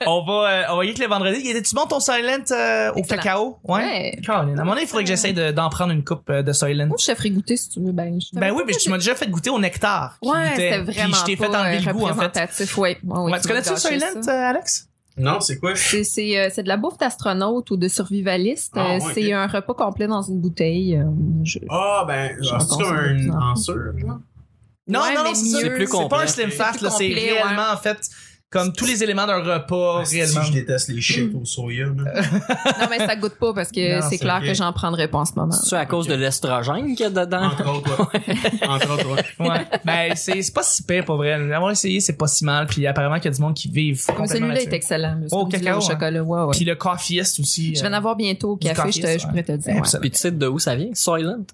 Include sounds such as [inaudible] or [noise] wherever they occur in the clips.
[laughs] on va, euh, on va y aller le vendredi. Était-tu bon ton Silent euh, au Excellent. cacao? Ouais. Caroline, à un moment donné, il faudrait que j'essaie de- d'en prendre une coupe euh, de Silent. Moi, je te ferai goûter si tu veux. Ben, je Ben oui, mais tu m'as déjà fait goûter au nectar. qui Ouais, goûtait. c'était Puis vraiment je t'ai fait pas, enlever euh, le goût, en fait. représentatif, ouais. Ouais, Ouais, tu m'as connais-tu gâché Silent, ça. euh, Alex? Non, c'est quoi? C'est c'est, euh, c'est de la bouffe d'astronaute ou de survivaliste. Ah, Euh, ouais, c'est ok. un repas complet dans une bouteille. euh, je- Ah, ben, c'est un plus en sûr, genre? Non, Ouais, non, mais c'est ça. mieux. C'est plus C'est pas un complet. slim fat, C'est là. plus C'est complet, réellement, en fait, comme tous les éléments d'un repas, Ah, si, réellement. Je déteste les shit au soya, là. Non, mais ça goûte pas parce que c'est clair que j'en prendrais pas en ce moment. C'est à cause de l'estrogène qu'il y a dedans? Entre autres, [laughs] ouais. Entre autres, ouais. Ouais. ben, c'est c'est pas si pire, pour vrai. L'avoir essayé, c'est pas si mal. Puis apparemment qu'il y a du monde qui vivent celui-là est excellent. Oh, cacao, au hein. chocolat. Ouais, ouais. Puis le coffeeist aussi. Je vais en euh, avoir bientôt au café, café, je, te- ça, je pourrais te dire. Puis tu sais de où ça vient? Soylent?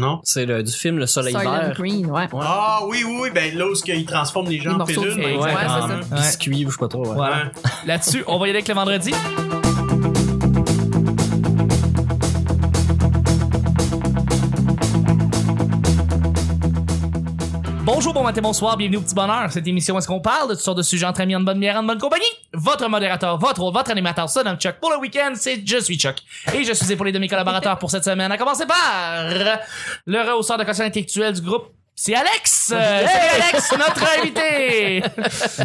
Non? C'est le- du film Le Soleil Vert. Green, ouais. Ouais. Ah, oui, oui, oui, ben, là où ils transforment les gens Les en morceaux pilules, de- ben, Ouais, exactement. c'est ça. Biscuit ou je sais pas trop. ouais. Voilà. Ouais. Là-dessus, on va y aller avec le vendredi? Bonjour, bon matin, bonsoir, bienvenue au Petit Bonheur. Cette émission où est-ce qu'on parle de toutes sortes de sujets entre amis, en bonne bière, en bonne compagnie? Votre modérateur, votre hôte, votre animateur, ça, Chuck. Pour le week-end, c'est Je suis Chuck. Et je suis épaulé de mes collaborateurs pour cette semaine. À commencer par le rehausseur de quotient intellectuel du groupe. C'est Alex! [laughs] Euh, salut Alex, notre invité!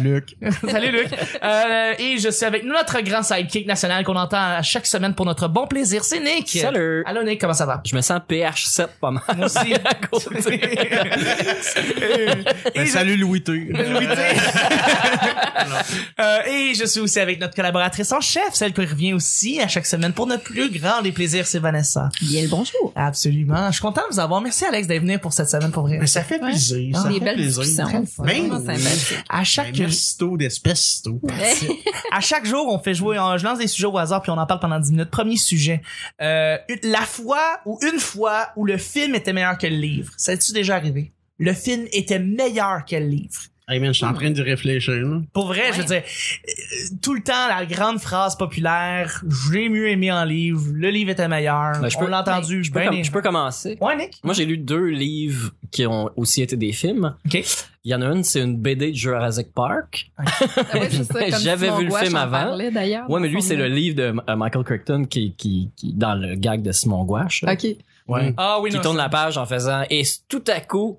[laughs] Luc. [laughs] Salut Luc. Euh, et je suis avec notre grand sidekick national qu'on entend à chaque semaine pour notre bon plaisir, c'est Nick. Salut! Allô Nick, comment ça va? Je me sens PH7 pas mal. Moi aussi. à côté. et, Ben, salut Louis T. Louis T. Euh, et je suis aussi avec notre collaboratrice en chef, celle qui revient aussi à chaque semaine pour notre plus grand des plaisirs, c'est Vanessa. Bien le bonjour. Absolument. Je suis content de vous avoir. Merci Alex d'être venu pour cette semaine pour vrai. Mais ça fait plaisir. ça Des fait belles plaisir. fun. Ben. À chaque Ben, tôt d'espèce tôt. à chaque jour, on fait jouer, je lance des sujets au hasard puis on en parle pendant 10 minutes. Premier sujet. Euh, la fois ou une fois où le film était meilleur que le livre. Ça a-tu déjà arrivé? Le film était meilleur que le livre. Hey man, je suis en train d'y réfléchir, là. Pour vrai, je veux dire, tout le temps, la grande phrase populaire, j'ai mieux aimé en livre, le livre était meilleur, Ben, je on peux- l'a entendu, Je peux, ben aimé. je peux commencer. Ouais, Nick? Moi, j'ai lu deux livres qui ont aussi été des films. OK. Il y en a une, c'est une BD de Jurassic Park. [laughs] Ah ouais, J'avais vu le Gouache film en avant. parlait, d'ailleurs. Ouais, mais lui, c'est le livre de euh, Michael Crichton qui, qui, qui, dans le gag de Simon Gouache. OK. Ouais. Ah oui, Qui non, tourne la page en faisant, et tout à coup,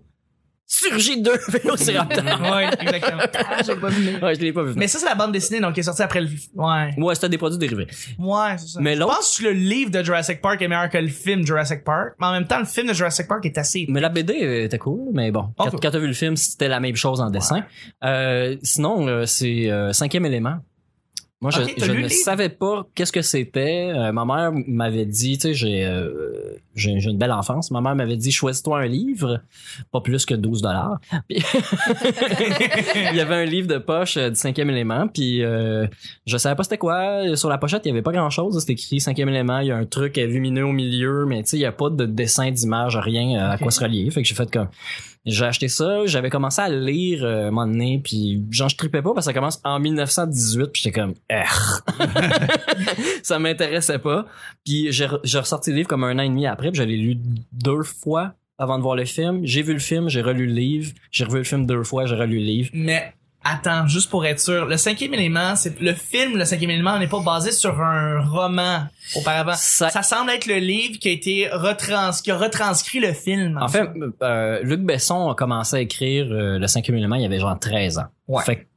surgit deux [laughs] vélociraptors. Ouais, exactement. Ah, j'ai pas vu. ouais, je l'ai pas vu. Mais ça, c'est la bande dessinée, donc qui est sortie après le... Ouais. Ouais, c'était des produits dérivés. Ouais, c'est ça. Mais je l'autre- pense que le livre de Jurassic Park est meilleur que le film Jurassic Park. Mais en même temps, le film de Jurassic Park est assez... Mais la BD était cool, mais bon, quand, Ok. quand t'as vu le film, c'était la même chose en dessin. Euh, sinon, euh, c'est euh, cinquième élément. Moi, je, ne savais pas qu'est-ce que c'était. Euh, ma mère m'avait dit, tu sais, j'ai, euh, j'ai une belle enfance. Ma mère m'avait dit, choisis-toi un livre, pas plus que 12 dollars. [laughs] [laughs] Il y avait un livre de poche euh, du cinquième élément, puis je savais pas c'était quoi. Sur la pochette, il y avait pas grand-chose. C'était écrit cinquième élément. Il y a un truc lumineux au milieu, mais tu sais, il y a pas de dessin, d'image, rien à quoi se relier. Fait que j'ai fait comme j'ai acheté ça, j'avais commencé à lire euh, un moment donné, puis genre je tripais pas parce que ça commence en 1918, puis j'étais comme [laughs] [laughs] ça m'intéressait pas. Puis j'ai ressorti le livre comme un an et demi après, puis je l'ai lu deux fois avant de voir le film. J'ai vu le film, j'ai relu le livre, j'ai revu le film deux fois, j'ai relu le livre. Mais attends, juste pour être sûr, le cinquième élément, c'est le film, le cinquième élément n'est pas basé sur un roman auparavant. Ça- Ça semble être le livre qui a été retrans, qui a retranscrit le film. En fait, euh, Luc Besson a commencé à écrire euh, le cinquième élément, il y avait genre 13 ans. Ouais. Fait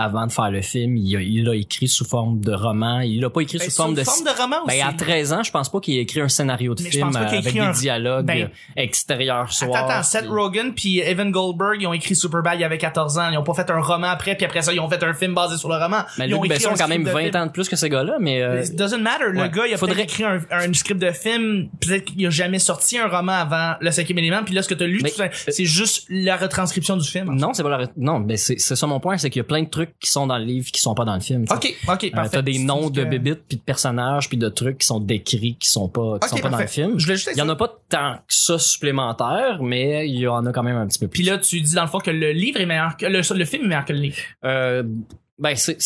avant de faire le film, il a, il a écrit sous forme de roman. Il l'a pas écrit Ben, sous forme de... forme de roman aussi. Ben, à 13 ans, je pense pas qu'il ait écrit un scénario de Mais film ait avec des un- dialogues Ben, euh, extérieurs soir. Attends, attends, Seth Rogen puis Evan Goldberg, ils ont écrit Superbad il y avait 14 ans. Ils ont pas fait un roman après, puis après ça, ils ont fait un film basé sur le roman. Mais ils ont Luc écrit Besson un quand même script de 20 film. ans de plus que ces gars-là, mais... euh, It doesn't matter. Le ouais. gars, il a Faudrait- écrit un, un script de film. Peut-être qu'il a jamais sorti un roman avant le cinquième élément. Puis là, ce que t'as lu, Mais- ça, c'est juste la retranscription du film. non, c'est pas la... Non, mais c'est c'est ça mon point, c'est qu'il y a plein de trucs qui sont dans le livre qui sont pas dans le film. Ok, ok, Euh, parfait. T'as des noms de que- bébites puis de personnages puis de trucs qui sont décrits qui sont pas qui sont pas dans le film. Je voulais juste Il y en a pas tant que ça supplémentaire, mais il y en a quand même un petit peu plus. Puis là, tu dis dans le fond que le livre est meilleur que le, le film est meilleur que le livre. Euh, ben c'est tu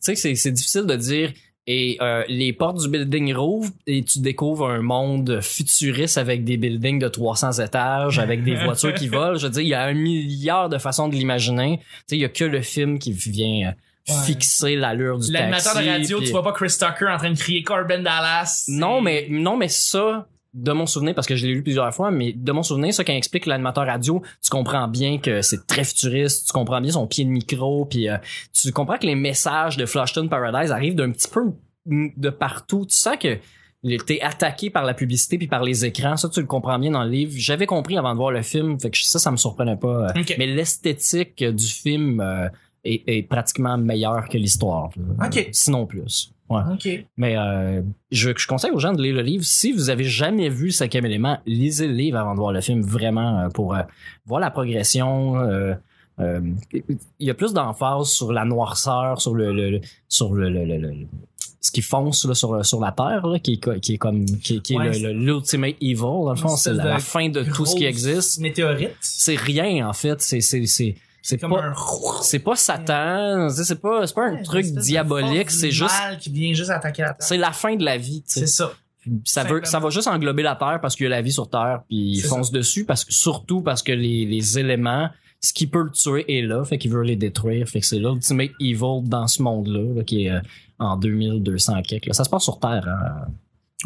sais c'est c'est difficile de dire et euh, les portes du building rouvrent et tu découvres un monde futuriste avec des buildings de 300 étages avec des [laughs] voitures qui volent je veux dire il y a un milliard de façons de l'imaginer tu sais il y a que le film qui vient euh, fixer l'allure du taxi. L'animateur de radio, puis- tu vois pas Chris Tucker en train de crier Corbin Dallas. Non, mais non, mais ça, de mon souvenir, parce que je l'ai lu plusieurs fois, mais de mon souvenir, ça quand il explique l'animateur radio, tu comprends bien que c'est très futuriste, tu comprends bien son pied de micro, puis euh, tu comprends que les messages de Flushton Paradise arrivent d'un petit peu de partout. Tu sens que t'es attaqué par la publicité puis par les écrans. Ça, tu le comprends bien dans le livre. J'avais compris avant de voir le film, fait que ça, ça me surprenait pas. euh. Mais l'esthétique du film euh, est, est pratiquement meilleure que l'histoire. Sinon plus. Ouais. Mais euh, je, je conseille aux gens de lire le livre. Si vous avez jamais vu le cinquième élément, lisez le livre avant de voir le film, vraiment, euh, pour euh, voir la progression. euh, il y a plus d'emphase sur la noirceur, sur le, sur le, le- le- le- ce qui fonce là, sur, sur la terre, là, qui, est, qui est comme qui, qui est Ouais, l'ultimate evil. Dans le fond, Une c'est la, fin de tout ce qui existe. Météorite. C'est rien en fait. C'est c'est pas un [laughs] c'est pas Satan. C'est pas c'est pas un Ouais, truc diabolique. C'est juste mal qui vient juste attaquer la terre. c'est la fin de la vie. C'est ça. ça veut, ça va juste englober la Terre parce qu'il y a la vie sur Terre, puis il fonce dessus parce que surtout parce que les, les éléments, ce qui peut le tuer est là, fait qu'il veut les détruire, fait que c'est l'ultimate evil dans ce monde-là, là, qui est euh, en 2200 quelques. là. Ça se passe sur Terre, hein?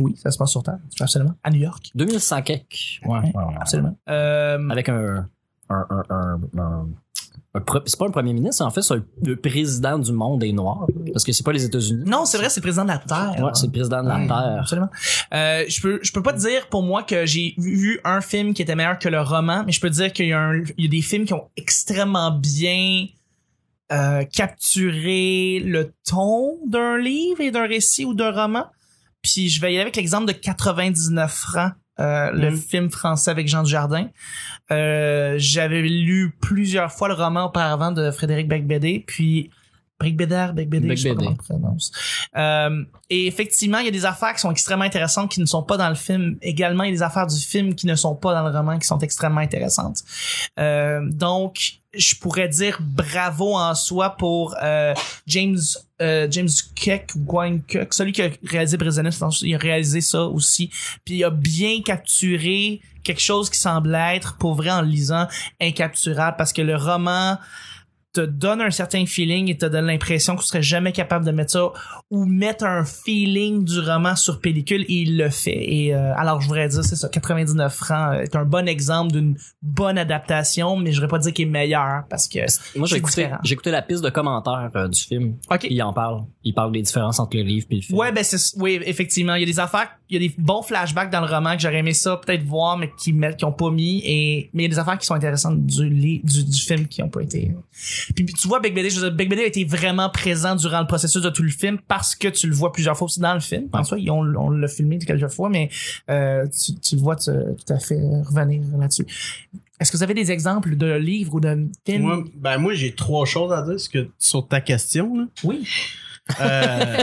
Oui, ça se passe sur Terre. Absolument. À New York. 2100 quelques. Ouais, ouais, ouais. Absolument. Euh, Avec un, un, c'est pas un premier ministre, en fait, c'est le président du monde est noir, parce que c'est pas les États-Unis. non, c'est vrai, c'est le président de la Terre. Ouais, c'est le président de la Ouais, Terre. Absolument. Euh, je peux je peux pas te dire pour moi que j'ai vu un film qui était meilleur que le roman, mais je peux te dire qu'il y a un, il y a des films qui ont extrêmement bien euh, capturé le ton d'un livre et d'un récit ou d'un roman. Puis je vais y aller avec l'exemple de 99 francs, euh, le Mhm. film français avec Jean Dujardin. Euh, j'avais lu plusieurs fois le roman auparavant de Frédéric Becbédé, puis Becbédé, Becbédé, je sais pas comment on prononce. Euh, et effectivement, il y a des affaires qui sont extrêmement intéressantes qui ne sont pas dans le film. Également, il y a des affaires du film qui ne sont pas dans le roman qui sont extrêmement intéressantes. Euh, donc, je pourrais dire bravo en soi pour euh, James euh, James Keck, Gwen Keck, celui qui a réalisé Prisoners, il a réalisé ça aussi. Puis il a bien capturé quelque chose qui semble être, pour vrai, en le lisant, incapturable parce que le roman te donne un certain feeling et te donne l'impression que tu serais jamais capable de mettre ça ou mettre un feeling du roman sur pellicule et il le fait. Et euh, alors je voudrais dire c'est ça 99 francs euh, est un bon exemple d'une bonne adaptation mais je voudrais pas dire qu'il est meilleur parce que Moi, j'ai C'est écouté, différent. j'ai écouté la piste de commentaires euh, du film. OK. Il en parle. Il parle des différences entre le livre et le film. Ouais, ben c'est oui, effectivement, il y a des affaires, il y a des bons flashbacks dans le roman que j'aurais aimé ça peut-être voir mais qui qui ont pas mis et mais il y a des affaires qui sont intéressantes du du, du film qui ont pas été. Puis, puis tu vois Big BD, je veux dire, Big BD a été vraiment présent durant le processus de tout le film parce que tu le vois plusieurs fois aussi dans le film. En soi, ont- on l'a filmé quelques fois mais euh, tu, tu le vois tu- tout à fait revenir là-dessus. Est-ce que vous avez des exemples de livres ou de films? Moi, ben moi j'ai trois choses à dire sur que- sur ta question. Là. Oui. Euh,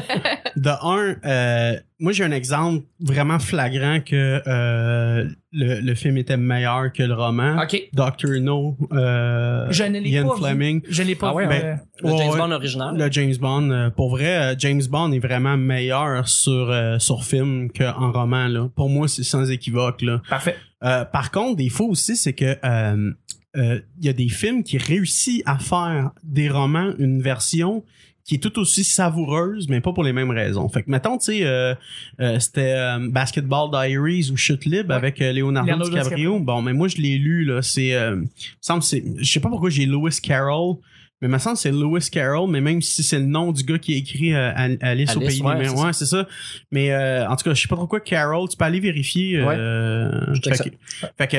de un, euh, moi j'ai un exemple vraiment flagrant que euh, le, le film était meilleur que le roman. OK. Doctor No, euh, Je ne l'ai Ian pas vu. Fleming. Je l'ai pas Ah ouais, vu. ben, Le Ouais, James ouais. Bond original. Le James Bond, euh, pour vrai, James Bond est vraiment meilleur sur euh, sur film qu'en roman là. Pour moi, c'est sans équivoque là. Parfait. Euh, par contre, des fois aussi, c'est que euh, euh, il y a des films qui réussissent à faire des romans une version qui est tout aussi savoureuse, mais pas pour les mêmes raisons. Fait que mettons, tu sais, euh, euh, c'était euh, Basketball Diaries ou Chute libre Ouais. avec euh, Leonardo, Leonardo DiCaprio. DiCaprio. Bon, mais moi je l'ai lu là. C'est, euh, semble, c'est, je sais pas pourquoi j'ai Lewis Carroll. Mais me semble que c'est Lewis Carroll, mais même si c'est le nom du gars qui a écrit euh, Al- Alice, au pays ouais, merveilles. Ouais, c'est ça. Mais euh, en tout cas, je sais pas trop quoi Carroll. Tu peux aller vérifier. euh, Je fait, que, fait que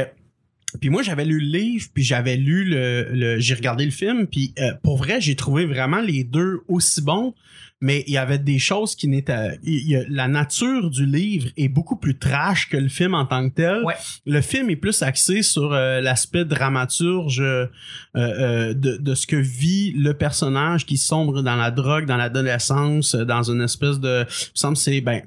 puis moi j'avais lu le livre puis j'avais lu le, le j'ai regardé le film puis euh, pour vrai j'ai trouvé vraiment les deux aussi bons mais il y avait des choses qui n'étaient il y a- la nature du livre est beaucoup plus trash que le film en tant que tel Ouais. le film est plus axé sur euh, l'aspect dramaturge euh, euh, de, de ce que vit le personnage qui sombre dans la drogue dans l'adolescence euh, dans une espèce de il me semble que c'est ben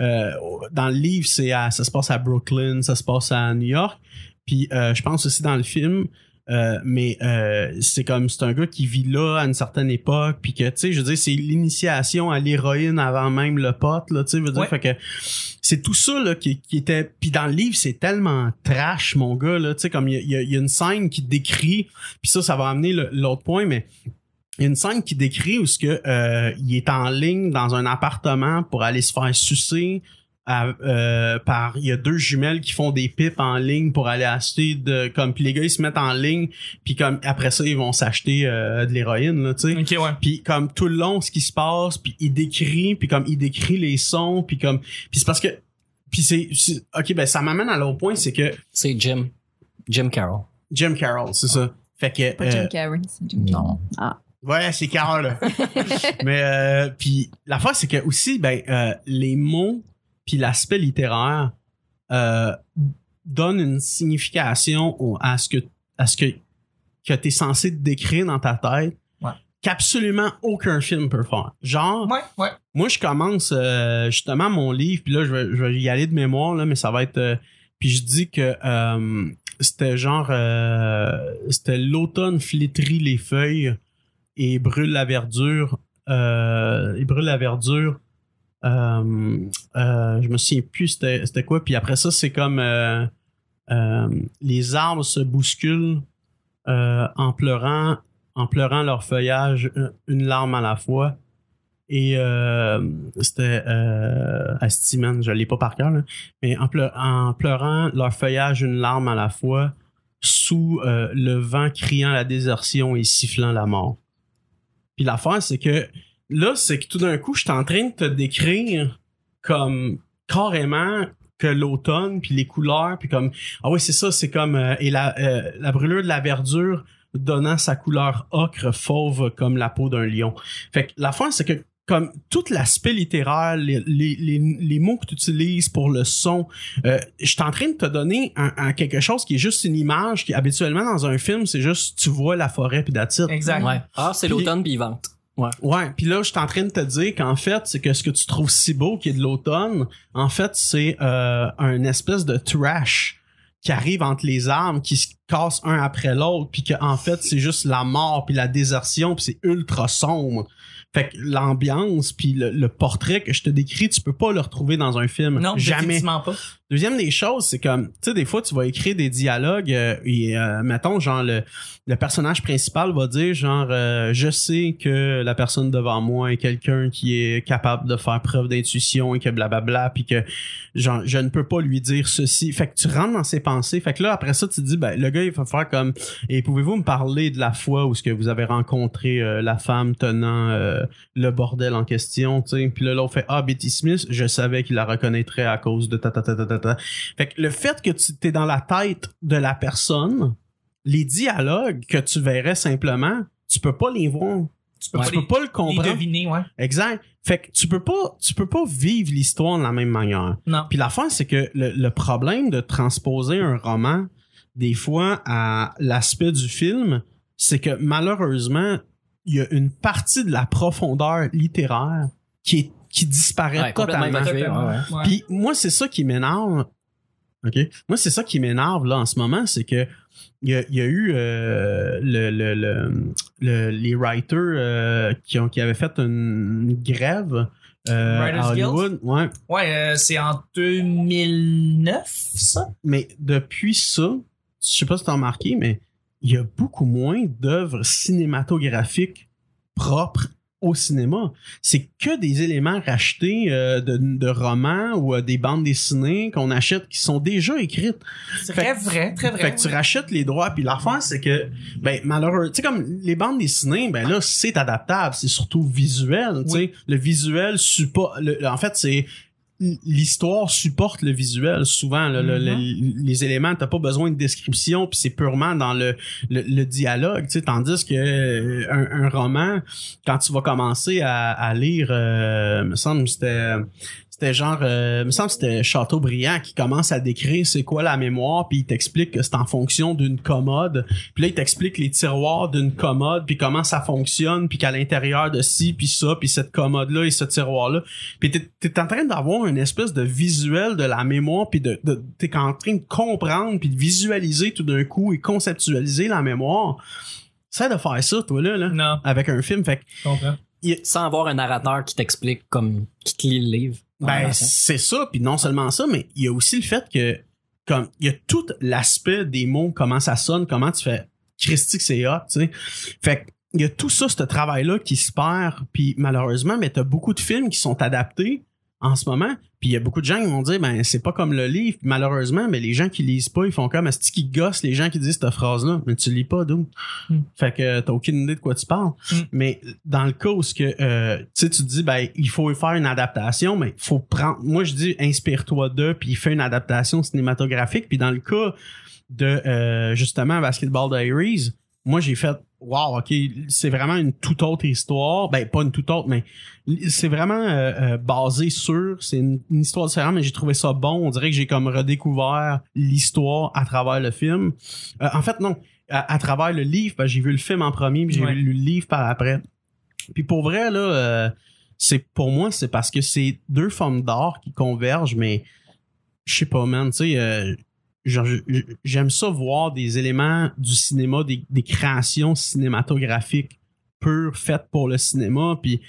euh, dans le livre c'est à- ça se passe à Brooklyn ça se passe à New York puis euh, je pense aussi dans le film, euh, mais euh, c'est comme c'est un gars qui vit là à une certaine époque, puis que tu sais, je veux dire, c'est l'initiation à l'héroïne avant même le pote, là, tu sais, je veux dire, Ouais. fait que c'est tout ça là qui, qui était. Puis dans le livre, c'est tellement trash, mon gars, là, tu sais, comme il y y a- il y a une scène qui décrit, puis ça, ça va amener l'autre point, mais il y a une scène qui décrit où ce que euh, il est en ligne dans un appartement pour aller se faire sucer à- euh, par il y a deux jumelles qui font des pipes en ligne pour aller acheter de comme puis les gars ils se mettent en ligne puis comme après ça ils vont s'acheter euh, de l'héroïne là tu sais Ok, ouais. puis comme tout le long ce qui se passe puis il décrit puis comme il décrit les sons puis comme puis c'est parce que puis c'est ok ben ça m'amène à l'autre point c'est que C'est Jim. Jim Carroll. Jim Carroll c'est ça fait que Pas euh, Jim Carrey, c'est Jim Non. Ah. Ouais, c'est Carole. là. [laughs] Mais euh, puis l'affaire c'est que aussi ben euh, les mots puis l'aspect littéraire euh, donnent une signification au- à ce que à ce que que t'es censé décrire dans ta tête Ouais. qu'absolument aucun film peut faire. Genre Ouais, ouais. moi je commence euh, justement mon livre puis là je vais, je vais y aller de mémoire là mais ça va être euh, puis je dis que c'était genre c'était l'automne flétrit les feuilles et brûle la verdure et brûle la verdure euh, euh, je me souviens plus c'était quoi puis après ça c'est comme euh, les arbres se bousculent en pleurant en pleurant leur feuillage une- larme à la fois et c'était euh, je l'ai pas par cœur, là. mais en, pleu- en pleurant leur feuillage une larme à la fois, sous le vent criant la désertion et sifflant la mort. Puis l'affaire, c'est que là, c'est que tout d'un coup, je suis en train de te décrire comme carrément que l'automne, puis les couleurs, puis comme ah oui, c'est ça, c'est comme euh, et la, euh, la brûlure de la verdure donnant sa couleur ocre fauve comme la peau d'un lion. Fait que l'affaire, c'est que comme tout l'aspect littéraire, les, les, les, les mots que tu utilises pour le son, euh, je suis en train de te donner un, un quelque chose qui est juste une image qui habituellement dans un film, c'est juste tu vois la forêt puis it. Exact. Ouais. Ah, c'est l'automne puis il vente. Ouais, puis là je suis en train de te dire qu'en fait, c'est que ce que tu trouves si beau qui est de l'automne, en fait, c'est euh, un espèce de trash qui arrive entre les arbres, qui se casse un après l'autre, puis qu'en fait, c'est juste la mort puis la désertion, puis c'est ultra sombre. Fait que l'ambiance puis le, le portrait que je te décris, tu peux pas le retrouver dans un film. Non, jamais. définitivement pas. Deuxième des choses, c'est comme, tu sais, des fois, tu vas écrire des dialogues euh, et, euh, mettons, genre, le, le personnage principal va dire, genre, euh, je sais que la personne devant moi est quelqu'un qui est capable de faire preuve d'intuition et que blablabla, puis que, genre, je ne peux pas lui dire ceci. Fait que tu rentres dans ses pensées. Fait que là, après ça, tu te dis, ben, le gars, il va faire comme, et pouvez-vous me parler de la fois où ce que vous avez rencontré euh, la femme tenant euh, le bordel en question, tu sais. Puis là, l'autre fait, ah, Betty Smith, je savais qu'il la reconnaîtrait à cause de ta ta ta ta ta ta. Fait que le fait que tu t'es dans la tête de la personne, les dialogues que tu verrais simplement, tu peux pas les voir. Tu peux tu pas peux les, pas le les comprendre. deviner, ouais. Exact. Fait que tu peux pas, tu peux pas vivre l'histoire de la même manière. Non. Puis l'affaire, c'est que le, le problème de transposer un roman, des fois, à l'aspect du film, c'est que malheureusement, il y a une partie de la profondeur littéraire qui est qui disparaît Ouais, totalement. Puis moi, c'est ça qui m'énerve. OK? Moi, c'est ça qui m'énerve là en ce moment, c'est que il y a, il y a eu euh, le, le, le, le- les writers euh, qui, ont, qui avaient fait une grève euh, Writers Hollywood. Ouais. Ouais, euh, c'est en 2009, ça? Mais depuis ça, je sais pas si t'as remarqué, mais il y a beaucoup moins d'œuvres cinématographiques propres au cinéma. C'est que des éléments rachetés euh, de, de romans ou euh, des bandes dessinées qu'on achète qui sont déjà écrites. C'est très vrai, très vrai. Fait que tu rachètes les droits, puis l'affaire, c'est que, ben, malheureux, tu sais, comme les bandes dessinées, ben là, c'est adaptable, c'est surtout visuel, tu sais. Oui. Le visuel supporte, en fait, c'est, l'histoire supporte le visuel souvent Mhm. le- les éléments t'as pas besoin de description puis c'est purement dans le, le, le dialogue tu sais tandis que euh, un, un roman quand tu vas commencer à, à lire euh, me semble que c'était c'était genre euh, me semble que c'était Chateaubriand qui commence à décrire c'est quoi la mémoire puis il t'explique que c'est en fonction d'une commode. Puis là il t'explique les tiroirs d'une commode puis comment ça fonctionne puis qu'à l'intérieur de ci puis ça puis cette commode là et ce tiroir là puis t'es, t'es en train d'avoir une espèce de visuel de la mémoire puis de, de t'es en train de comprendre puis de visualiser tout d'un coup et conceptualiser la mémoire. C'est de faire ça toi là, là Non, avec un film fait que. Sans avoir un narrateur qui t'explique comme qui te lit le livre. Ben, c'est ça. Puis non seulement ça, mais il y a aussi le fait que, comme, il y a tout l'aspect des mots, comment ça sonne, comment tu fais Christy que c'est hot, tu sais. Fait que il y a tout ça, ce travail-là qui se perd, puis malheureusement, mais t'as beaucoup de films qui sont adaptés en ce moment, puis il y a beaucoup de gens qui vont dire, ben c'est pas comme le livre, Puis malheureusement, mais les gens qui lisent pas, ils font comme, est-ce qu'ils gossent les gens qui disent cette phrase-là, mais tu lis pas, d'où? Mm. Fait que t'as aucune idée de quoi tu parles. Mm. Mais dans le cas où ce que, euh, tu sais, tu te dis, ben il faut faire une adaptation, mais faut prendre, moi je dis, inspire-toi d'eux, puis fais une adaptation cinématographique, puis dans le cas de euh, justement Basketball Diaries, moi j'ai fait wow, ok, c'est vraiment une toute autre histoire. Ben, pas une toute autre, mais c'est vraiment euh, euh, basé sur, c'est une, une histoire différente, mais j'ai trouvé ça bon. On dirait que j'ai comme redécouvert l'histoire à travers le film. Euh, en fait, non, à, à travers le livre, ben, j'ai vu le film en premier, puis j'ai Ouais. vu le livre par après. Puis pour vrai, là, euh, c'est pour moi, c'est parce que c'est deux formes d'art qui convergent, mais je sais pas, man, tu sais, euh, j'aime ça voir des éléments du cinéma, des, des créations cinématographiques pures faites pour le cinéma, puis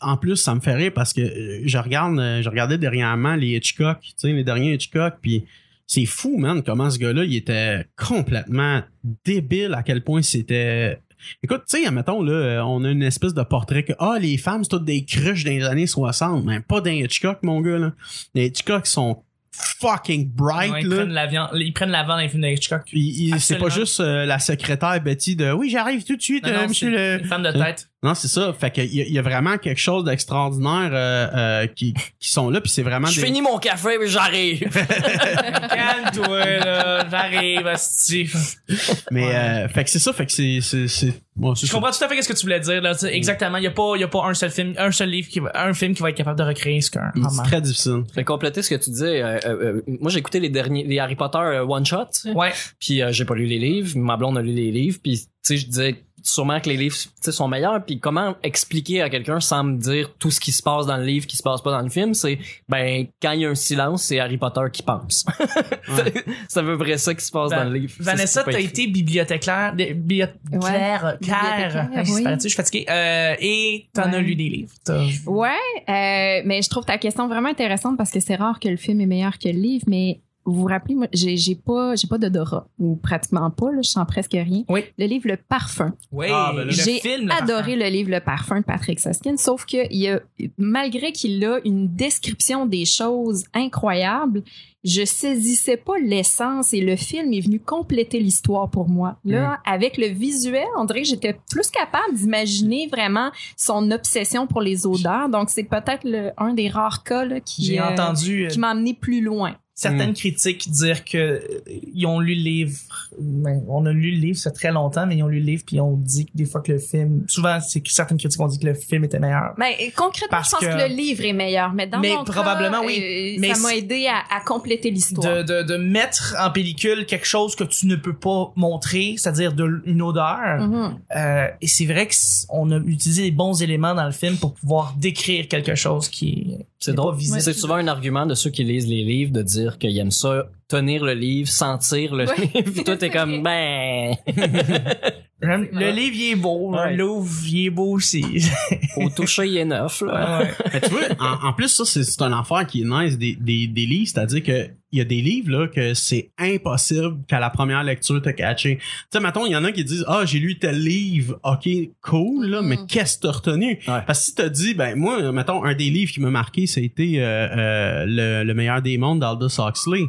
en plus, ça me fait rire parce que euh, je regarde, euh, je regardais dernièrement les Hitchcock, les derniers Hitchcock, puis c'est fou, man, comment ce gars-là, il était complètement débile à quel point c'était Écoute, tu sais, admettons, là, euh, on a une espèce de portrait que, ah, les femmes, c'est toutes des cruches les années 60. Mais pas dans Hitchcock, mon gars, là. Les Hitchcock sont fucking bright, Ouais, ils, là. prennent l'avion, ils prennent l'avant dans les films de Hitchcock. Puis, c'est pas juste euh, la secrétaire Betty de, oui, j'arrive tout de suite, Non, euh, non, monsieur le... femme de tête. Non, c'est ça. Fait qu'il y, y a vraiment quelque chose d'extraordinaire euh, euh, qui, qui sont là, puis c'est vraiment Je des... finis mon café, mais j'arrive. [laughs] Calme-toi, là. J'arrive, asti. Mais, Ouais. euh, fait que c'est ça, fait que c'est... c'est, c'est... bon, c'est Je ça. comprends tout à fait ce que tu voulais dire, là. tu sais, Exactement. Il y a pas, y a pas un seul film, un seul livre qui va, un film qui va être capable de recréer ce qu'un roman. C'est très difficile. Je vais compléter ce que tu disais. euh, euh, euh, moi, j'ai écouté les derniers, les Harry Potter euh, one shot. Ouais. puis euh, j'ai pas lu les livres. Ma blonde a lu les livres, puis tu sais, je disais sûrement que les livres tu sais, sont meilleurs. Puis comment expliquer à quelqu'un sans me dire tout ce qui se passe dans le livre, qui se passe pas dans le film, c'est ben quand il y a un silence, c'est Harry Potter qui pense. ça veut vrai ça qui se passe dans le livre. Vanessa, t'as été bibliothécaire, bibliothécaire, Ouais. oui. je suis fatigué, euh, et t'en as Ouais. lu des livres. Ouais, euh, mais je trouve ta question vraiment intéressante parce que c'est rare que le film est meilleur que le livre, mais vous vous rappelez, moi, j'ai j'ai pas, j'ai pas d'odorat, ou pratiquement pas, là, je sens presque rien. Oui. Le livre Le Parfum. Oui, Ah, ben le J'ai film, le adoré parfum. le livre Le Parfum de Patrick Susskind, sauf que il y a, malgré qu'il a une description des choses incroyable, je saisissais pas l'essence et le film est venu compléter l'histoire pour moi. Là, avec le visuel, on dirait que j'étais plus capable d'imaginer vraiment son obsession pour les odeurs. Donc, c'est peut-être le- un des rares cas là, qui, J'ai euh, entendu euh, qui m'a amené plus loin. Certaines critiques dire que ils ont lu le livre. Ben, on a lu le livre, ça fait très longtemps, mais ils ont lu le livre puis ils ont dit que des fois que le film, souvent c'est que certaines critiques ont dit que le film était meilleur. Mais euh, concrètement, Parce je pense que- que, le livre est meilleur. Mais dans Mais mon cas, probablement, oui. euh, Mais ça m'a c'est- aidé à, à compléter l'histoire. De, de, de mettre en pellicule quelque chose que tu ne peux pas montrer, c'est-à-dire de, une odeur. Mhm. Euh, et c'est vrai qu'on a utilisé les bons éléments dans le film pour pouvoir décrire quelque chose qui est drôle. C'est souvent un argument de ceux qui lisent les livres de dire qu'ils aiment ça, tenir le livre, sentir le Ouais. livre. Puis [laughs] toi, t'es comme, ben, [laughs] Le livre, il est beau. Ouais. L'ouvre, il est beau aussi. [laughs] au toucher, il est neuf, là. Ouais, ouais. Mais tu vois, en, en plus, ça, c'est c'est un affaire qui est nice des, des, des livres, c'est-à-dire que il y a des livres là que c'est impossible qu'à la première lecture te catcher. Tu sais, mettons, il y en a qui disent Ah, j'ai lu tel livre, ok, cool, là, mais Mhm. qu'est-ce que t'as retenu? Ouais. Parce que si t'as dit, ben moi, mettons, un des livres qui m'a marqué, ça a été euh, euh, le, le meilleur des mondes d'Aldous Huxley.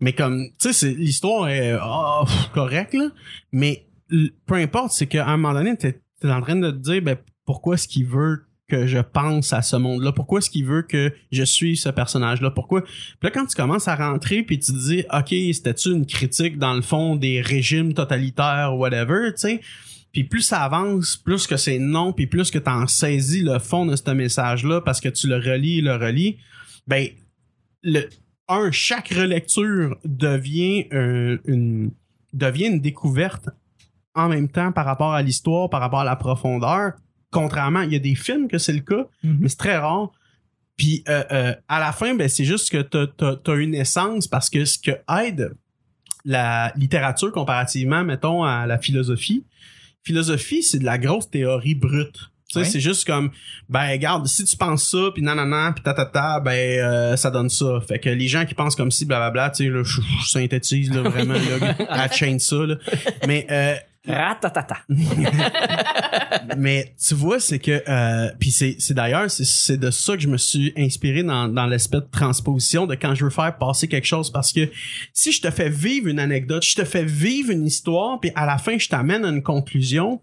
Mais comme, tu sais, c'est- l'histoire est ah, correcte, là, mais peu importe, c'est qu'à un moment donné, t'es es en train de te dire, ben pourquoi est-ce qu'il veut que je pense à ce monde-là? Pourquoi est-ce qu'il veut que je suive ce personnage-là? Pourquoi? Puis là, quand tu commences à rentrer puis tu te dis, OK, c'était-tu une critique dans le fond des régimes totalitaires ou whatever, tu sais? Puis plus ça avance, plus que c'est non, puis plus que t'en saisis le fond de ce message-là parce que tu le relis et le relis, ben, le, un, chaque relecture devient un- une, devient une découverte en même temps par rapport à l'histoire, par rapport à la profondeur. Contrairement, il y a des films que c'est le cas, Mhm. mais c'est très rare. Puis euh, euh, à la fin, ben, c'est juste que tu as, une essence parce que ce que aide la littérature comparativement, mettons, à la philosophie, philosophie, c'est de la grosse théorie brute. C'est juste comme, ben, regarde, si tu penses ça, puis nanana, puis tatata, ben, euh, ça donne ça. Fait que les gens qui pensent comme si, blablabla, tu sais, je synthétise, là, vraiment, [laughs] là, à chaîne ça, là. Mais, euh, Ratatata. [laughs] mais tu vois, c'est que euh, puis c'est c'est d'ailleurs c'est c'est de ça que je me suis inspiré dans dans l'aspect de transposition de quand je veux faire passer quelque chose parce que si je te fais vivre une anecdote, je te fais vivre une histoire puis à la fin je t'amène à une conclusion,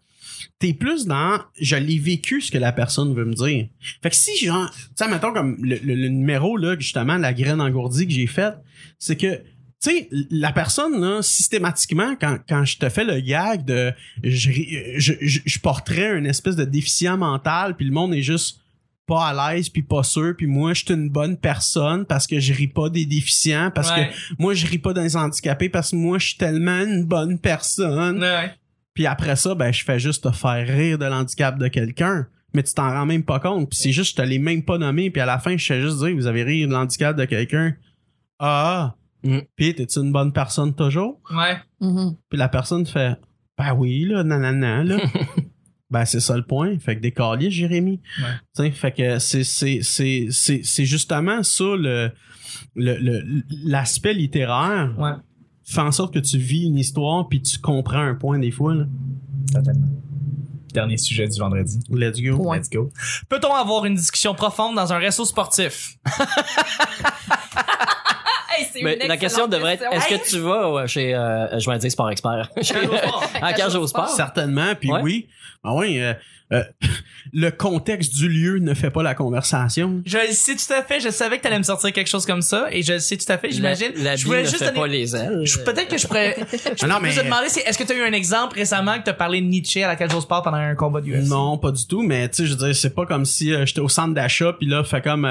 t'es plus dans je l'ai vécu ce que la personne veut me dire. Fait que si genre tu sais mettons comme le, le- le numéro là justement la graine engourdie que j'ai faite, c'est que tu sais, la personne, là, systématiquement, quand, quand je te fais le gag de je, je, je, je porterais une espèce de déficient mental, puis le monde est juste pas à l'aise, puis pas sûr, puis moi, je suis une bonne personne parce que je ris pas des déficients, parce Ouais. que moi, je ris pas des handicapés, parce que moi, je suis tellement une bonne personne. Ouais. Puis après ça, ben, je fais juste te faire rire de l'handicap de quelqu'un. Mais tu t'en rends même pas compte. Puis c'est juste, je te l'ai même pas nommé. Puis à la fin, je fais juste dire, vous avez ri de l'handicap de quelqu'un. Ah, Mm. puis t'es-tu une bonne personne toujours? Ouais. Mhm. Puis la personne fait, ben oui, là, nanana, là. [laughs] ben c'est ça le point. Fait que des caliers, Jérémy. Ouais. Tu sais, fait que c'est, c'est, c'est, c'est, c'est justement ça le, le, le- l'aspect littéraire Ouais. fait en sorte que tu vis une histoire puis tu comprends un point des fois. Là. Totalement. Dernier sujet du vendredi. Let's go. Ouais. Let's go. Peut-on avoir une discussion profonde dans un resto sportif? [laughs] C'est Mais une la question devrait être, est-ce que tu vas ouais, chez, euh, je vais dire Sport Expert. À Cage Sport. Certainement, puis Ouais. oui. Ah oui, euh, euh, [laughs] le contexte du lieu ne fait pas la conversation. Je le sais tout à fait. Je savais que t'allais me sortir quelque chose comme ça et je le sais tout à fait. J'imagine. La, la je voulais ne juste fait donner- pas les ailes. je- Peut-être que je pourrais. [laughs] Je Ah non, mais- te demander, c'est est-ce que tu as eu un exemple récemment que t'as parlé de Nietzsche à la cage sport pendant un combat du UFC? Non, pas du tout, mais tu sais, je veux dire, c'est pas comme si euh, j'étais au centre d'achat puis là, fait comme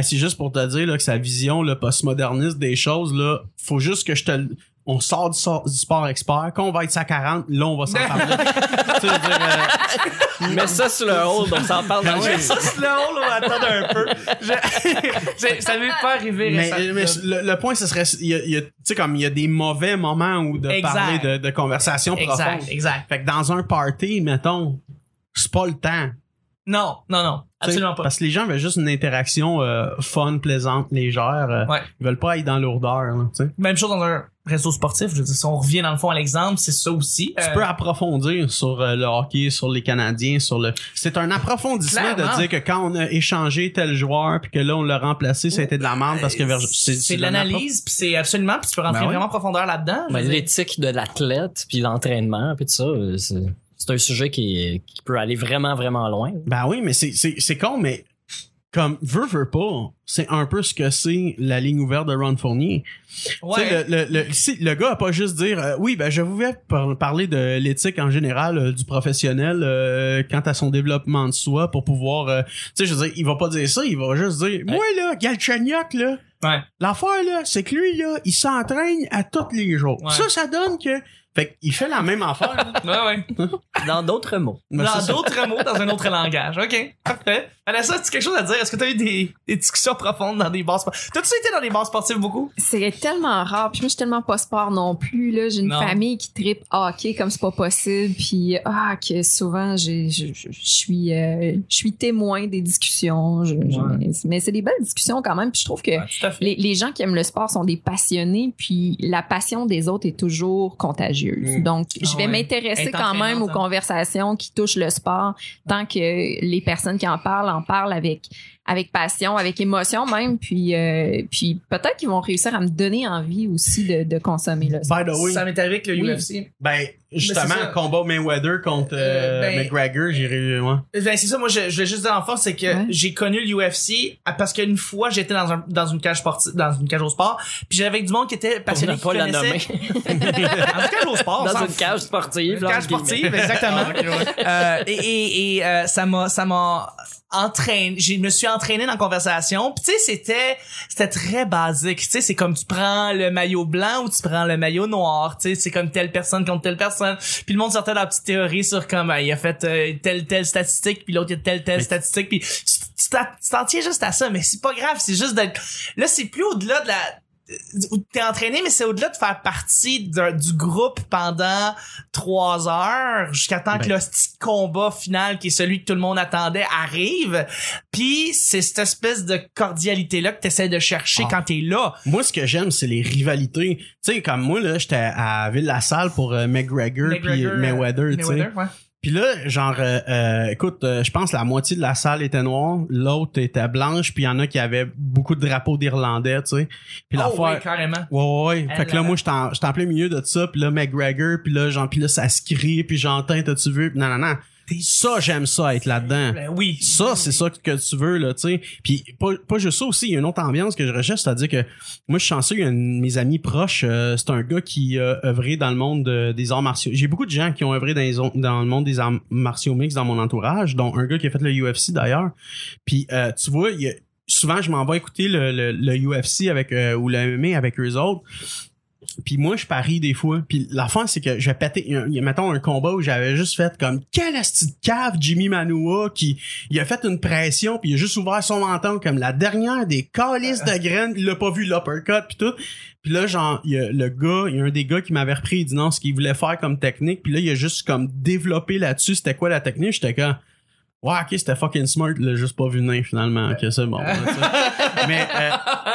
c'est juste pour te dire là, que sa vision là, postmoderniste des choses, là, faut juste que je te le- on sort du, sort- du sport expert, quand on va être à 40, là on va s'en parler. [laughs] tu veux dire, euh, Mets ça sur le hold, on s'en parle dans Ah ouais. le Ça, c'est le haut, là, on va attendre un peu. Je- [laughs] ça m'est pas arrivé mais, récemment. mais le, le point ce serait il y a, il y a- tu sais comme il y a des mauvais moments où de Exact. parler de, de conversations Exact, profondes. exact. Fait que dans un party, mettons, c'est pas le temps. Non, non, non. Absolument T'sais, pas. Parce que les gens veulent juste une interaction euh, fun, plaisante, légère. euh, Ouais. Ils veulent pas être dans lourdeur. là, tu sais. Même chose dans un réseau sportif. Je veux dire, si on revient dans le fond à l'exemple, c'est ça aussi. Tu Euh, peux approfondir sur euh, le hockey, sur les Canadiens, sur le. C'est un approfondissement Clairement. de dire que quand on a échangé tel joueur puis que là on l'a remplacé, ça a été de la merde parce que c'est de l'analyse, puis c'est absolument, puis tu peux rentrer Ben ouais. vraiment en profondeur là-dedans. Ben. L'éthique de l'athlète, puis l'entraînement, puis tout ça, c'est un sujet qui, qui peut aller vraiment, vraiment loin. Ben oui, mais c'est con, mais comme veut veut pas, c'est un peu ce que c'est la ligne ouverte de Ron Fournier. Ouais. Tu sais, le, le, le, si le gars a pas juste dire euh, oui ben je voulais par- parler de l'éthique en général euh, du professionnel euh, quant à son développement de soi pour pouvoir euh, tu sais je veux dire il va pas dire ça il va juste dire moi là Galchenyuk là Ouais. l'affaire là c'est que lui là il s'entraîne à tous les jours Ouais. ça ça donne que fait qu'il fait la même affaire. [laughs] Ouais, ouais. [laughs] Dans d'autres mots. Mais dans d'autres mots, dans un autre langage. OK. Parfait. Vanessa, as-tu quelque chose à dire? Est-ce que tu as eu des, des discussions profondes dans des bars sportifs? T'as-tu été dans des bars sportifs beaucoup? C'est tellement rare. Puis moi, je suis tellement pas sport non plus. Là, j'ai une Non. famille qui tripe hockey comme c'est pas possible. Puis ah que souvent, j'ai, je, je- je suis, euh, je suis témoin des discussions. Je- je- Ouais. mais c'est des belles discussions quand même. Puis je trouve que les, les gens qui aiment le sport sont des passionnés. Puis la passion des autres est toujours contagieuse. Mm. Donc, je Ah vais ouais. m'intéresser quand même aux hein. conversations qui touchent le sport tant que les personnes qui en parlent en parlent avec avec passion, avec émotion même, puis euh, puis peut-être qu'ils vont réussir à me donner envie aussi de, de consommer le sport. by the way Ça m'est arrivé avec le Oui. UFC. ben justement c'est ça. combat Mayweather contre euh, Euh, ben- McGregor j'ai réussi ouais. Ben, c'est ça, moi, je, je voulais juste dire en face, c'est que Ouais. j'ai connu l'UFC parce qu'une fois, j'étais dans, un, dans une cage sportive, dans une cage au sport, puis j'avais avec du monde qui était Pour passionné, qui pas la connaissait- nommer. dans une cage au sport, Dans une cage sportive. Une là, cage sportive, exactement. Euh, et et, et euh, ça m'a ça m'a entraîné, je me suis entraîné dans la conversation. Puis tu sais c'était c'était très basique, tu sais c'est comme tu prends le maillot blanc ou tu prends le maillot noir, tu sais c'est comme telle personne contre telle personne. Puis le monde sortait la petite théorie sur comme euh, il a fait euh, telle telle statistique puis l'autre il a telle telle statistique puis tu t'en- tiens juste à ça mais c'est pas grave, c'est juste de là c'est plus au-delà de la t'es entraîné, mais c'est au-delà de faire partie du groupe pendant trois heures jusqu'à temps que Ben. le petit combat final qui est celui que tout le monde attendait arrive. Puis c'est cette espèce de cordialité là que t'essaies de chercher Ah. quand t'es là. Moi, ce que j'aime, c'est les rivalités. Tu sais, comme moi, là, j'étais à Ville-la-Salle pour euh, McGregor, puis Mayweather, tu sais. Mayweather, ouais. Puis là, genre, euh, euh, écoute, euh, je pense la moitié de la salle était noire, l'autre était blanche, puis il y en a qui avaient beaucoup de drapeaux d'Irlandais, tu sais. Puis Oh, l'affaire... ouais, carrément. Ouais, ouais. Elle, Fait que là, moi, j'étais en, plein milieu de ça, puis là, McGregor, puis là, genre, puis là, ça se crie, puis j'entends, t'as-tu vu? Puis Non, non, non. Ça, j'aime ça, être là-dedans. Ben oui. Ça, c'est ça que tu veux, là, tu sais. Puis pas, pas juste ça aussi, il y a une autre ambiance que je recherche, c'est-à-dire que moi, je suis chanceux, il y a un de mes amis proches, euh, c'est un gars qui a œuvré dans le monde de- des arts martiaux. J'ai beaucoup de gens qui ont œuvré dans, les on- dans le monde des arts martiaux mix dans mon entourage, dont un gars qui a fait le UFC d'ailleurs. Puis euh, tu vois, il y a- souvent, je m'en vais écouter le, le, le UFC avec euh, ou le MMA avec eux autres. Puis moi, je parie des fois. Puis la fin, c'est que je vais péter. Il y a- mettons, un combat où j'avais juste fait comme quel asti de cave Jimmy Manua qui il a fait une pression puis il a juste ouvert son menton comme la dernière des calices de graines. Il l'a pas vu l'uppercut puis tout. Puis là, genre, il y a le gars, il y a un des gars qui m'avait repris, il dit non, ce qu'il voulait faire comme technique. Puis là, il a juste comme développé là-dessus. C'était quoi la technique? J'étais comme Ouais, ok, c'était fucking smart, il l'a juste pas vu nain finalement. Ok, c'est bon. là. [laughs] Mais, euh,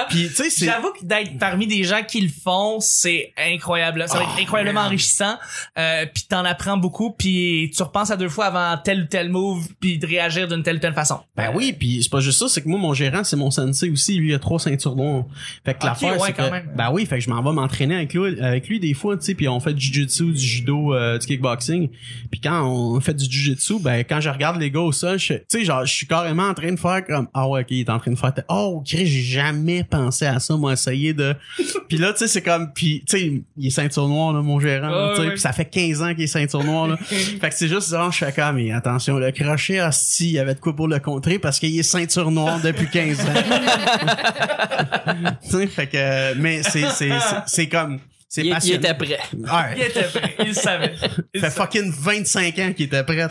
puis tu sais, c'est. J'avoue que d'être parmi des gens qui le font, c'est incroyable. Ça va être Oh, incroyablement man. enrichissant. Euh, puis t'en apprends beaucoup, puis tu repenses à deux fois avant tel ou tel move, puis de réagir d'une telle ou telle façon. Ben oui, puis c'est pas juste ça, c'est que moi, mon gérant, c'est mon sensei aussi. Lui, il a trois ceintures noires. Fait que Ok, l'affaire, ouais, c'est quand que, même. ben oui, fait que je m'en vais m'entraîner avec lui, avec lui des fois, tu sais, puis on fait du jiu-jitsu, du judo, euh, du kickboxing. Puis quand on fait du jiu-jitsu, ben quand je regarde les gars au je- tu sais, genre, je suis carrément en train de faire comme, ah ouais, ok, il est en train de faire, oh, ok, j'ai jamais pensé à ça, moi, essayer de, [laughs] puis là, tu sais, c'est comme, puis tu sais, il est ceinture noire, là, mon gérant, tu sais, ça fait 15 ans qu'il est ceinture noire, là. [laughs] Fait que c'est juste genre, je fais comme, mais attention, le crochet, hostie, il y avait de quoi pour le contrer parce qu'il est ceinture noire depuis 15 ans. [laughs] tu sais, fait que, mais c'est, c'est, c'est comme, c'est Il, il était prêt. Il était prêt, il le savait. Il Ça fait fucking 25 ans qu'il était prêt, là,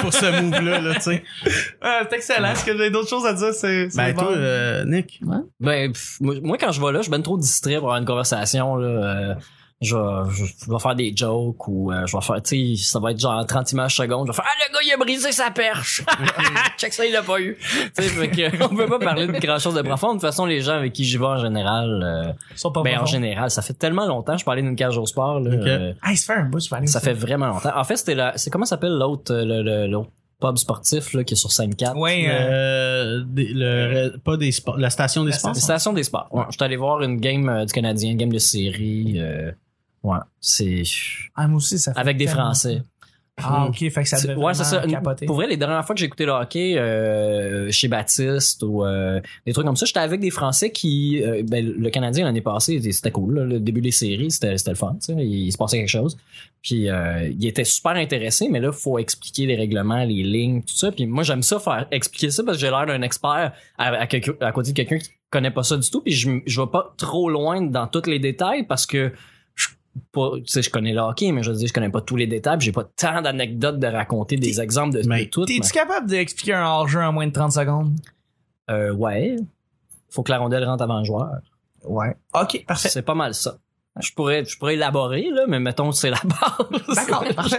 pour ce move-là, là, tu sais. Ah, c'est excellent. Est-ce que avez d'autres choses à dire? C'est, c'est Ben, bon. toi, euh, Nick. Ben, pff, moi, quand je vais là, je suis ben trop distrait pour avoir une conversation. Là, euh, je, vais, je, je vais faire des jokes ou euh, je vais faire, tu sais, ça va être genre 30 images secondes. Je vais faire, ah, le gars, il a brisé sa perche. [laughs] Check ça, il l'a pas eu. Tu sais, fait que, [laughs] on peut pas parler de grand chose de profond. De toute façon, les gens avec qui j'y vais en général, euh, sont pas ben, en général, ça fait tellement longtemps. Je parlais d'une cage au sport, là. Euh, Ah, il se fait un bout, je aller ça fait vraiment longtemps. En fait, c'était la, c'est comment s'appelle l'autre, euh, le, le- l'autre pub sportif, là, qui est sur 4. Ouais, euh, Euh, le, pas des sports, la station des La sports. C'est Station des sports. Ouais, j'étais allé voir une game euh, du Canadien, une game de série. euh, ouais, c'est ah, moi aussi, ça fait avec des tellement- Français. Ah, ok, fait que ça devait ouais, c'est ça. capoter. Pour vrai, les dernières fois que j'ai écouté le hockey euh, chez Baptiste ou euh, des trucs comme ça, j'étais avec des Français qui, euh, ben, le Canadien l'année passée, c'était cool. là. le début des séries, c'était c'était le fun. tu sais, Il, il se passait quelque chose. Puis euh, il était super intéressé, mais là, faut expliquer les règlements, les lignes, tout ça. Puis moi, j'aime ça faire expliquer ça parce que j'ai l'air d'un expert à, à, quelqu'un- à côté de quelqu'un qui connaît pas ça du tout. Puis je, je vais pas trop loin dans tous les détails parce que pas, tu sais, je connais le hockey, mais je veux dire, je connais pas tous les détails. J'ai pas tant d'anecdotes de raconter des exemples de, Mais de tout. T'es-tu capable d'expliquer un hors-jeu en moins de 30 secondes? euh, ouais. Faut que la rondelle rentre avant le joueur. Ouais. Ok, parfait. C'est pas mal ça. Je pourrais, je pourrais élaborer, là, mais mettons que c'est la [laughs] base. D'accord, parfait.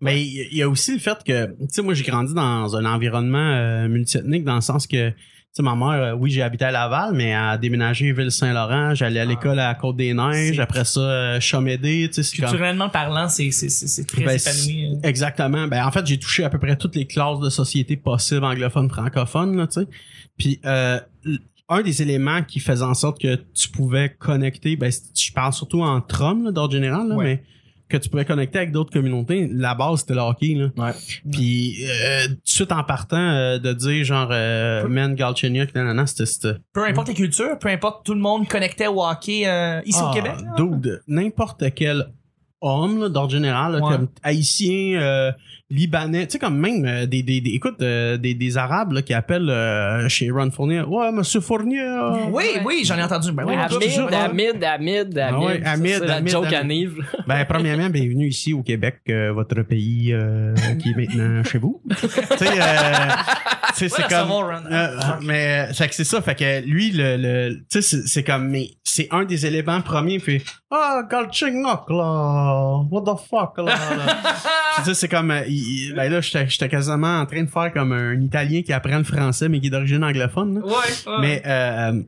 Mais il y- a aussi le fait que, tu sais, moi, j'ai grandi dans un environnement euh, multiethnique dans le sens que, sais, ma mère, euh, oui, j'ai habité à Laval, mais elle a déménagé Ville-Saint-Laurent. J'allais à l'école à Côte-des-Neiges. Après ça, euh, Chamédé, tu sais, comme... Culturellement parlant, c'est, c'est, c'est, très Ben, épanoui. euh. Exactement. Ben, en fait, j'ai touché à peu près toutes les classes de société possibles, anglophones, francophones, là, tu sais. Puis, euh, un des éléments qui faisait en sorte que tu pouvais connecter, ben, je parle surtout entre hommes, là, d'ordre général, là, Ouais. mais que tu pouvais connecter avec d'autres communautés, la base, c'était le hockey, là. Ouais. Puis, euh, tout de suite en partant, euh, de dire, genre, euh, man, Galchenyuk, nanana, c'était... Peu importe les cultures, peu importe, tout le monde connectait au hockey euh, ici au Ah, Québec. Dude, n'importe quel homme, d'ordre général, Ouais. comme haïtien, euh, libanais, tu sais comme même euh, des, des, des écoute euh, des, des arabes là, qui appellent euh, chez Ron Fournier, ouais monsieur Fournier. euh, Oui, oui, j'en ai entendu. Ben oui, Ah c'est la Hamid, joke Hamid. à Nive. [laughs] Ben, premièrement, bienvenue ici au Québec, euh, votre pays euh, qui est maintenant chez vous. [laughs] tu sais, euh, tu sais, c'est comme. Ron. Euh, mais fait que c'est ça, fait que lui, le, le tu sais, c'est- c'est comme, mais c'est un des éléments premiers, puis ah, Galchenyuk là, what the fuck là. là. [laughs] Sais, c'est comme, euh, il- il- ben là, j'étais quasiment en train de faire comme un Italien qui apprend le français mais qui est d'origine anglophone. là. Ouais, ouais. Mais euh,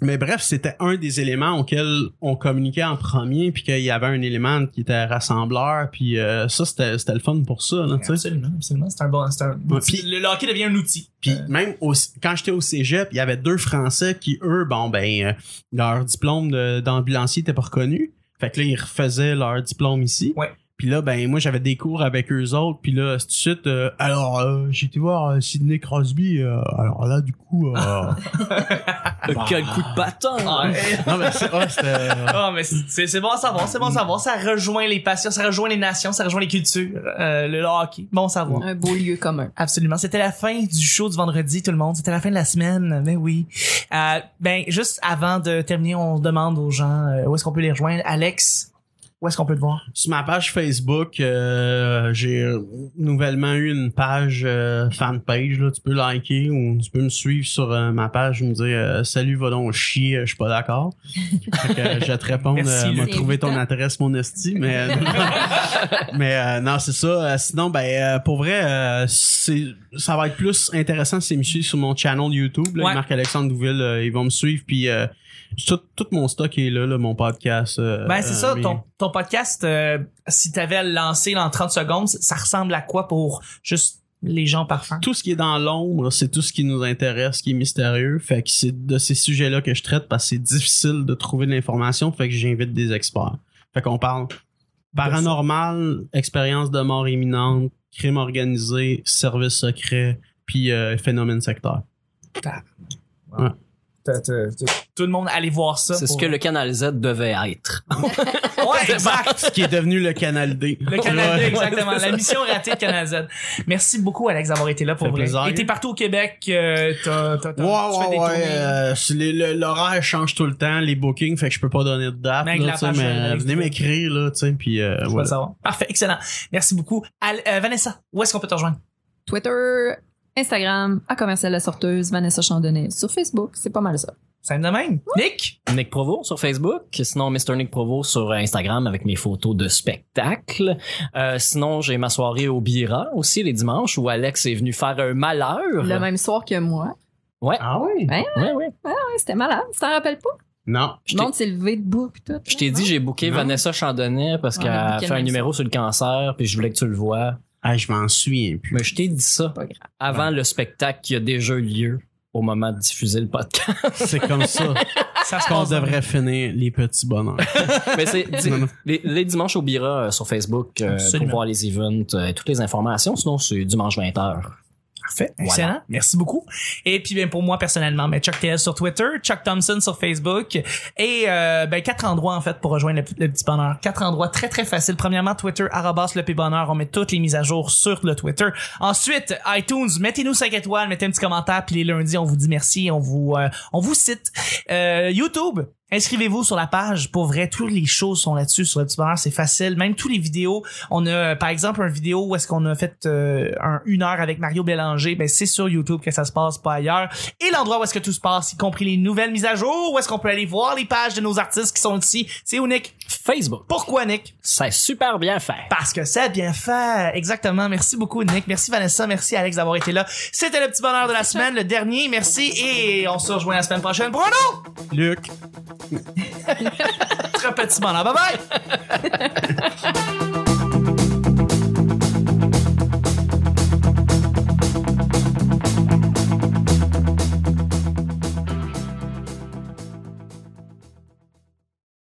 mais bref, c'était un des éléments auxquels on communiquait en premier, puis qu'il y avait un élément qui était rassembleur, puis euh, ça c'était c'était le fun pour ça, là. Absolument, absolument. C'est un bon. C'est un Ouais, outil. puis- le hockey devient un outil. Puis Euh, même au- quand j'étais au cégep, il y avait deux Français qui, eux, bon, ben, euh, leur diplôme de- d'ambulancier était pas reconnu. Fait que là, ils refaisaient leur diplôme ici. Ouais. Puis là, ben, moi, j'avais des cours avec eux autres. Puis là, tout de suite, euh, alors, euh, j'ai été voir euh, Sidney Crosby. euh, alors là, du coup... euh, [laughs] Quel coup de bâton! ah, [laughs] eh, non, mais c'est... Ah, mais c'est- c'est bon à savoir, c'est bon à savoir. Ça rejoint les passions, ça rejoint les nations, ça rejoint les cultures. Euh, le hockey, bon à savoir. Un beau lieu commun. Absolument. C'était la fin du show du vendredi, tout le monde. C'était la fin de la semaine. Ben oui. Euh, ben, juste avant de terminer, on demande aux gens euh, où est-ce qu'on peut les rejoindre? Alex, où est-ce qu'on peut te voir? Sur ma page Facebook, euh, j'ai nouvellement eu une page euh, fanpage. Là, tu peux liker ou tu peux me suivre sur euh, ma page et me dire euh, Salut, va donc chier, je suis pas d'accord. Fait que, euh, je vais te répondre, euh, m'a trouvé ton adresse, mon esti. Mais, [laughs] mais non, c'est ça. Sinon, ben euh, pour vrai, euh, c'est ça va être plus intéressant si me suivre sur mon channel YouTube. Ouais. Marc-Alexandre Douville, euh, ils vont me suivre. Puis euh, tout, tout mon stock est là, là mon podcast. euh, Ben, c'est euh, ça. mais- Ton, ton podcast, euh, si t'avais à le lancer en 30 secondes, ça ressemble à quoi pour juste les gens parfums? tout ce qui est dans l'ombre, c'est tout ce qui nous intéresse, qui est mystérieux. Fait que c'est de ces sujets-là que je traite parce que c'est difficile de trouver de l'information. Fait que j'invite des experts. Fait qu'on parle paranormal, expérience de mort imminente, crime organisé, service secret, puis euh, phénomène secteur. T'as- Tout le monde allez voir ça. C'est ce que le Canal Z devait être. [laughs] Ouais, exact. Ce qui est devenu le Canal D. Le Canal D, exactement. La mission ratée de Canal Z. Merci beaucoup, Alex, d'avoir été là pour vrai. plaisir. Et t'es partout au Québec. euh, t'as, t'as, t'as- Ouais, tu fais ouais, des ouais. tournées. euh, L'horaire change tout le temps, les bookings, fait que je peux pas donner de date. Mais avec là, la tu sais, page, mais euh, venez m'écrire, là, tu sais, puis euh, Je veux le voilà. savoir. Parfait, excellent. Merci beaucoup. Al- euh, Vanessa, où est-ce qu'on peut te rejoindre? Twitter, Instagram, à commercial la sorteuse, Vanessa Chandonnet. Sur Facebook, c'est pas mal ça. Simple de même. Nick? Nick Provo sur Facebook, sinon Mr. Nick Provo sur Instagram avec mes photos de spectacle. Euh, sinon, j'ai ma soirée au Bira aussi les dimanches où Alex est venu faire un malheur. Le même soir que moi. Ouais. Ah oui? Ouais. Ouais, ouais. Ouais, c'était malade. Tu t'en rappelles pas? Non. Je Le t'ai- monde s'est levé debout pis tout. Je t'ai dit, j'ai booké Non. Vanessa Chandonnet parce qu'elle a fait un numéro sur le cancer, puis je voulais que tu le vois. Ah, je m'en souviens plus. Mais je t'ai dit ça avant le spectacle qui a déjà eu lieu au moment de diffuser le podcast. C'est comme ça [laughs] Ça se qu'on passe devrait finir les petits bonheurs. [laughs] Mais c'est les, les dimanches au Bira euh, sur Facebook euh, pour voir les events euh, et toutes les informations. Sinon, c'est dimanche 20h. Parfait. Voilà. Excellent. Merci beaucoup. Et puis, ben, pour moi, personnellement, ben, Chuck TS sur Twitter, Chuck Thompson sur Facebook et, euh, ben, quatre endroits, en fait, pour rejoindre le, le petit bonheur. Quatre endroits très, très faciles. Premièrement, Twitter, arrobas le petit bonheur. On met toutes les mises à jour sur le Twitter. Ensuite, iTunes, mettez-nous 5 étoiles, mettez un petit commentaire, puis les lundis, on vous dit merci, on vous, euh, on vous cite. Euh, YouTube, Inscrivez-vous sur la page. Pour vrai, toutes les choses sont là-dessus sur le petit bonheur. C'est facile. Même tous les vidéos. On a, par exemple, une vidéo où est-ce qu'on a fait euh, un, une heure avec Mario Bélanger. Ben, c'est sur YouTube que ça se passe, pas ailleurs. Et l'endroit où est-ce que tout se passe, y compris les nouvelles mises à jour, où est-ce qu'on peut aller voir les pages de nos artistes qui sont ici. C'est où, Nick? Facebook, Pourquoi, Nick? c'est super bien fait. Parce que c'est bien fait. Exactement. Merci beaucoup, Nick. Merci, Vanessa. Merci, Alex, d'avoir été là. C'était le petit bonheur de la semaine, le dernier. Merci. Et on se rejoint la semaine prochaine pour un autre Luc. Très petit bonheur. Bye bye! [laughs]